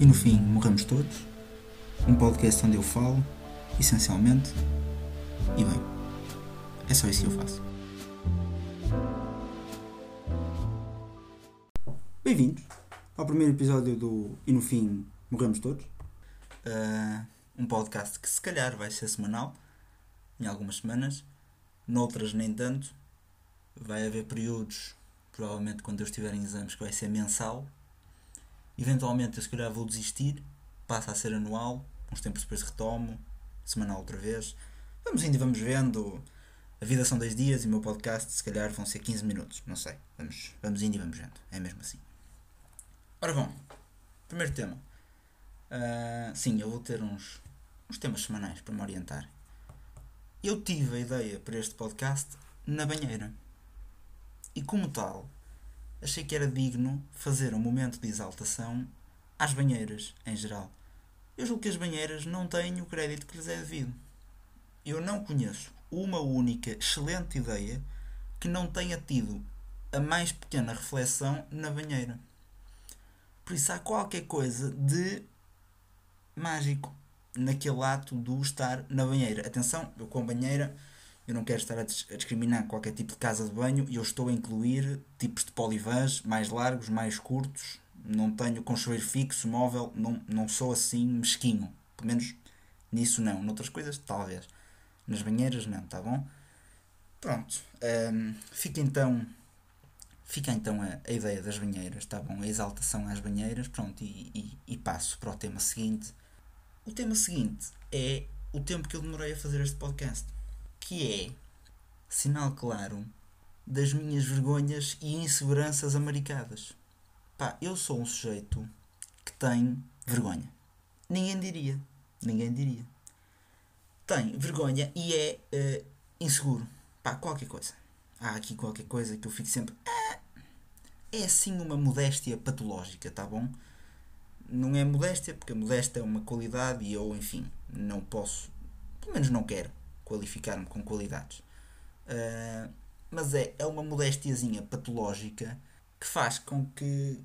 E no fim, morremos todos. Um podcast onde eu falo, essencialmente. E bem, é só isso que eu faço. Bem-vindos ao primeiro episódio do E no fim, morremos todos. Uh, um podcast que se calhar vai ser semanal, em algumas semanas, noutras nem tanto. Vai haver períodos, provavelmente quando eu estiver em exames, que vai ser mensal, Eventualmente, eu se calhar vou desistir, passa a ser anual, uns tempos depois retomo, semanal outra vez. Vamos indo e vamos vendo. A vida são dois dias e o meu podcast se calhar vão ser 15 minutos, não sei. Vamos, vamos indo e vamos vendo, é mesmo assim. Ora bom, primeiro tema. Uh, sim, eu vou ter uns, uns temas semanais para me orientar. Eu tive a ideia para este podcast na banheira. E como tal, achei que era digno fazer um momento de exaltação às banheiras, em geral. Eu julgo que as banheiras não têm o crédito que lhes é devido. Eu não conheço uma única excelente ideia que não tenha tido a mais pequena reflexão na banheira. Por isso há qualquer coisa de mágico naquele ato do estar na banheira. Atenção, eu com banheira eu não quero estar a, discriminar qualquer tipo de casa de banho e eu estou a incluir tipos de polivãs mais largos, mais curtos. Não tenho com chuveiro fixo, móvel, não, não sou assim mesquinho. Pelo menos nisso não. Noutras coisas, talvez. Nas banheiras, não, tá bom? Pronto. Um, fica então. Fica então a, a, ideia das banheiras, tá bom? A exaltação às banheiras, pronto, e, e, e passo para o tema seguinte. O tema seguinte é o tempo que eu demorei a fazer este podcast que é sinal claro das minhas vergonhas e inseguranças americadas. Pá, eu sou um sujeito que tem vergonha. Ninguém diria. Ninguém diria. Tem vergonha e é uh, inseguro. Pá, qualquer coisa. Há aqui qualquer coisa que eu fico sempre. Ah, é assim uma modéstia patológica, tá bom? Não é modéstia, porque a modéstia é uma qualidade e eu, enfim, não posso. Pelo menos não quero qualificar-me com qualidades. Uh, mas é, é uma modestiazinha patológica que faz com que,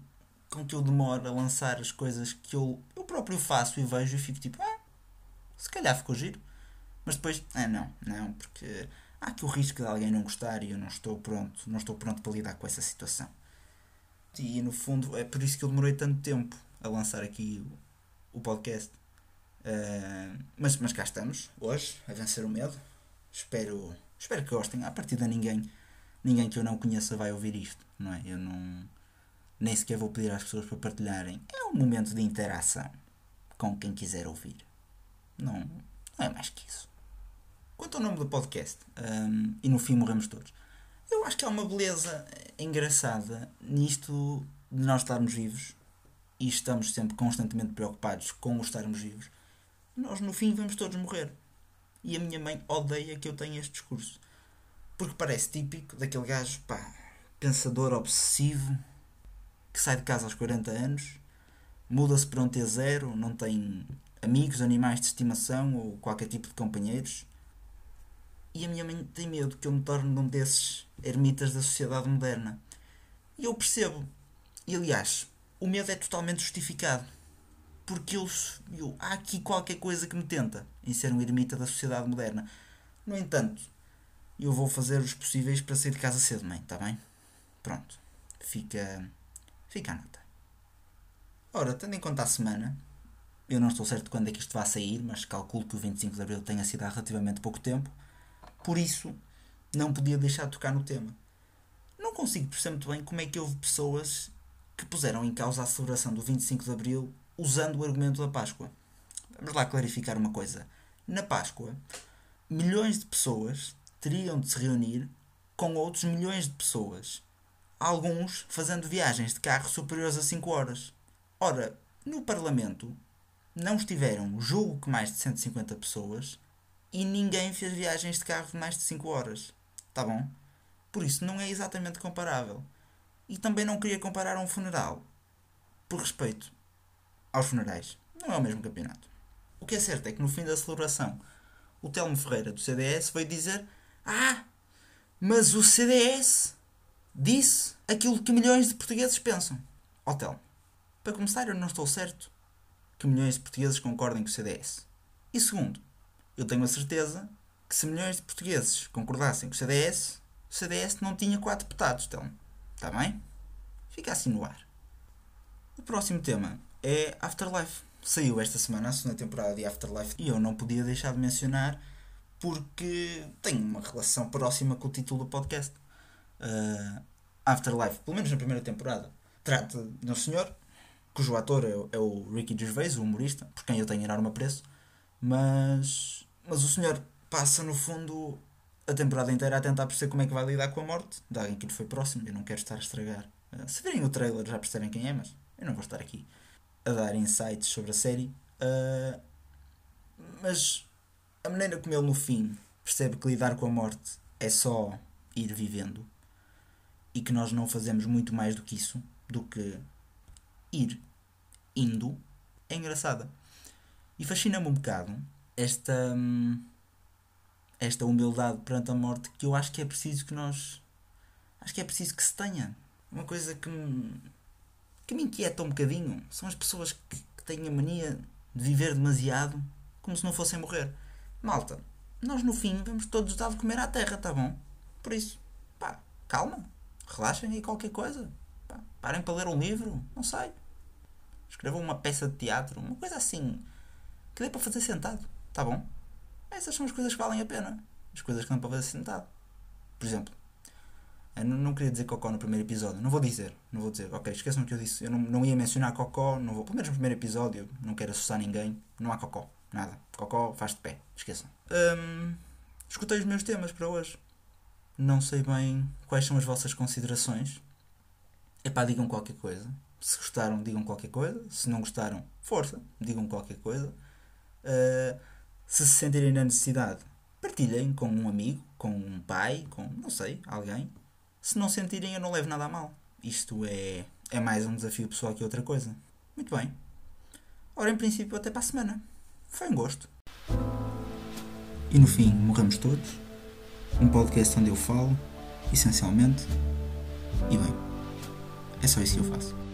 com que eu demore a lançar as coisas que eu, eu próprio faço e vejo e fico tipo, ah, se calhar ficou giro. Mas depois, ah não, não, porque há aqui o risco de alguém não gostar e eu não estou pronto, não estou pronto para lidar com essa situação. E no fundo é por isso que eu demorei tanto tempo a lançar aqui o, o podcast. Uh, mas, mas cá estamos, hoje, a vencer o medo. Espero, espero que gostem. A partir de ninguém, ninguém que eu não conheça vai ouvir isto, não é? Eu não. Nem sequer vou pedir às pessoas para partilharem. É um momento de interação com quem quiser ouvir. Não, não é mais que isso. Quanto ao nome do podcast, um, e no fim morremos todos, eu acho que há uma beleza engraçada nisto de nós estarmos vivos e estamos sempre constantemente preocupados com o estarmos vivos nós no fim vamos todos morrer. E a minha mãe odeia que eu tenha este discurso. Porque parece típico daquele gajo, pá, pensador obsessivo, que sai de casa aos 40 anos, muda-se para um T0, não tem amigos, animais de estimação ou qualquer tipo de companheiros. E a minha mãe tem medo que eu me torne um desses ermitas da sociedade moderna. E eu percebo. E aliás, o medo é totalmente justificado porque eu, eu, há aqui qualquer coisa que me tenta em ser um ermita da sociedade moderna. No entanto, eu vou fazer os possíveis para sair de casa cedo, mãe, está bem? Pronto. Fica, fica a nota. Ora, tendo em conta a semana, eu não estou certo quando é que isto vai sair, mas calculo que o 25 de Abril tenha sido há relativamente pouco tempo. Por isso, não podia deixar de tocar no tema. Não consigo perceber muito bem como é que houve pessoas que puseram em causa a celebração do 25 de Abril usando o argumento da Páscoa. Vamos lá clarificar uma coisa. Na Páscoa, milhões de pessoas teriam de se reunir com outros milhões de pessoas. Alguns fazendo viagens de carro superiores a 5 horas. Ora, no Parlamento não estiveram, julgo que mais de 150 pessoas e ninguém fez viagens de carro de mais de 5 horas. Tá bom? Por isso não é exatamente comparável. E também não queria comparar um funeral. Por respeito aos funerais. Não é o mesmo campeonato. O que é certo é que no fim da celebração, o Telmo Ferreira do CDS veio dizer: Ah, mas o CDS disse aquilo que milhões de portugueses pensam. Ó oh, Telmo, para começar, eu não estou certo que milhões de portugueses concordem com o CDS. E segundo, eu tenho a certeza que se milhões de portugueses concordassem com o CDS, o CDS não tinha quatro deputados, então. Está bem? Fica assim no ar. O próximo tema é Afterlife. Saiu esta semana a segunda temporada de Afterlife e eu não podia deixar de mencionar porque tem uma relação próxima com o título do podcast. Uh, Afterlife, pelo menos na primeira temporada, trata de um senhor cujo ator é, é, o Ricky Gervais, o humorista, por quem eu tenho enorme apreço, mas, mas o senhor passa no fundo a temporada inteira a tentar perceber como é que vai lidar com a morte de alguém que lhe foi próximo. Eu não quero estar a estragar. Uh, se virem o trailer já percebem quem é, mas eu não vou estar aqui a dar insights sobre a série. Uh, mas a maneira como ele no fim percebe que lidar com a morte é só ir vivendo e que nós não fazemos muito mais do que isso, do que ir indo, é engraçada. E fascina-me um bocado esta, hum, esta humildade perante a morte que eu acho que é preciso que nós. Acho que é preciso que se tenha. Uma coisa que que me inquieta um bocadinho são as pessoas que, que têm a mania de viver demasiado como se não fossem morrer. Malta, nós no fim vamos todos dar de comer à terra, tá bom? Por isso, pá, calma, relaxem aí qualquer coisa. Pá, parem para ler um livro, não sei. Escrevam uma peça de teatro, uma coisa assim que dê para fazer sentado, tá bom? Essas são as coisas que valem a pena. As coisas que dão para fazer sentado. Por exemplo, não, não queria dizer cocó no primeiro episódio. Não vou dizer. Não vou dizer. Ok, esqueçam o que eu disse. Eu não, não ia mencionar cocó. Não vou. Pelo menos no primeiro episódio. Não quero assustar ninguém. Não há cocó. Nada. Cocó faz de pé. Esqueçam. Hum, escutei os meus temas para hoje. Não sei bem quais são as vossas considerações. Epá, digam qualquer coisa. Se gostaram, digam qualquer coisa. Se não gostaram, força, digam qualquer coisa. Uh, se se sentirem na necessidade, partilhem com um amigo, com um pai, com, não sei, alguém. Se não sentirem, eu não levo nada a mal. Isto é, é mais um desafio pessoal que outra coisa. Muito bem. Ora, em princípio, até para a semana. Foi um gosto. E no fim, morremos todos. Um podcast onde eu falo, essencialmente. E bem, é só isso que eu faço.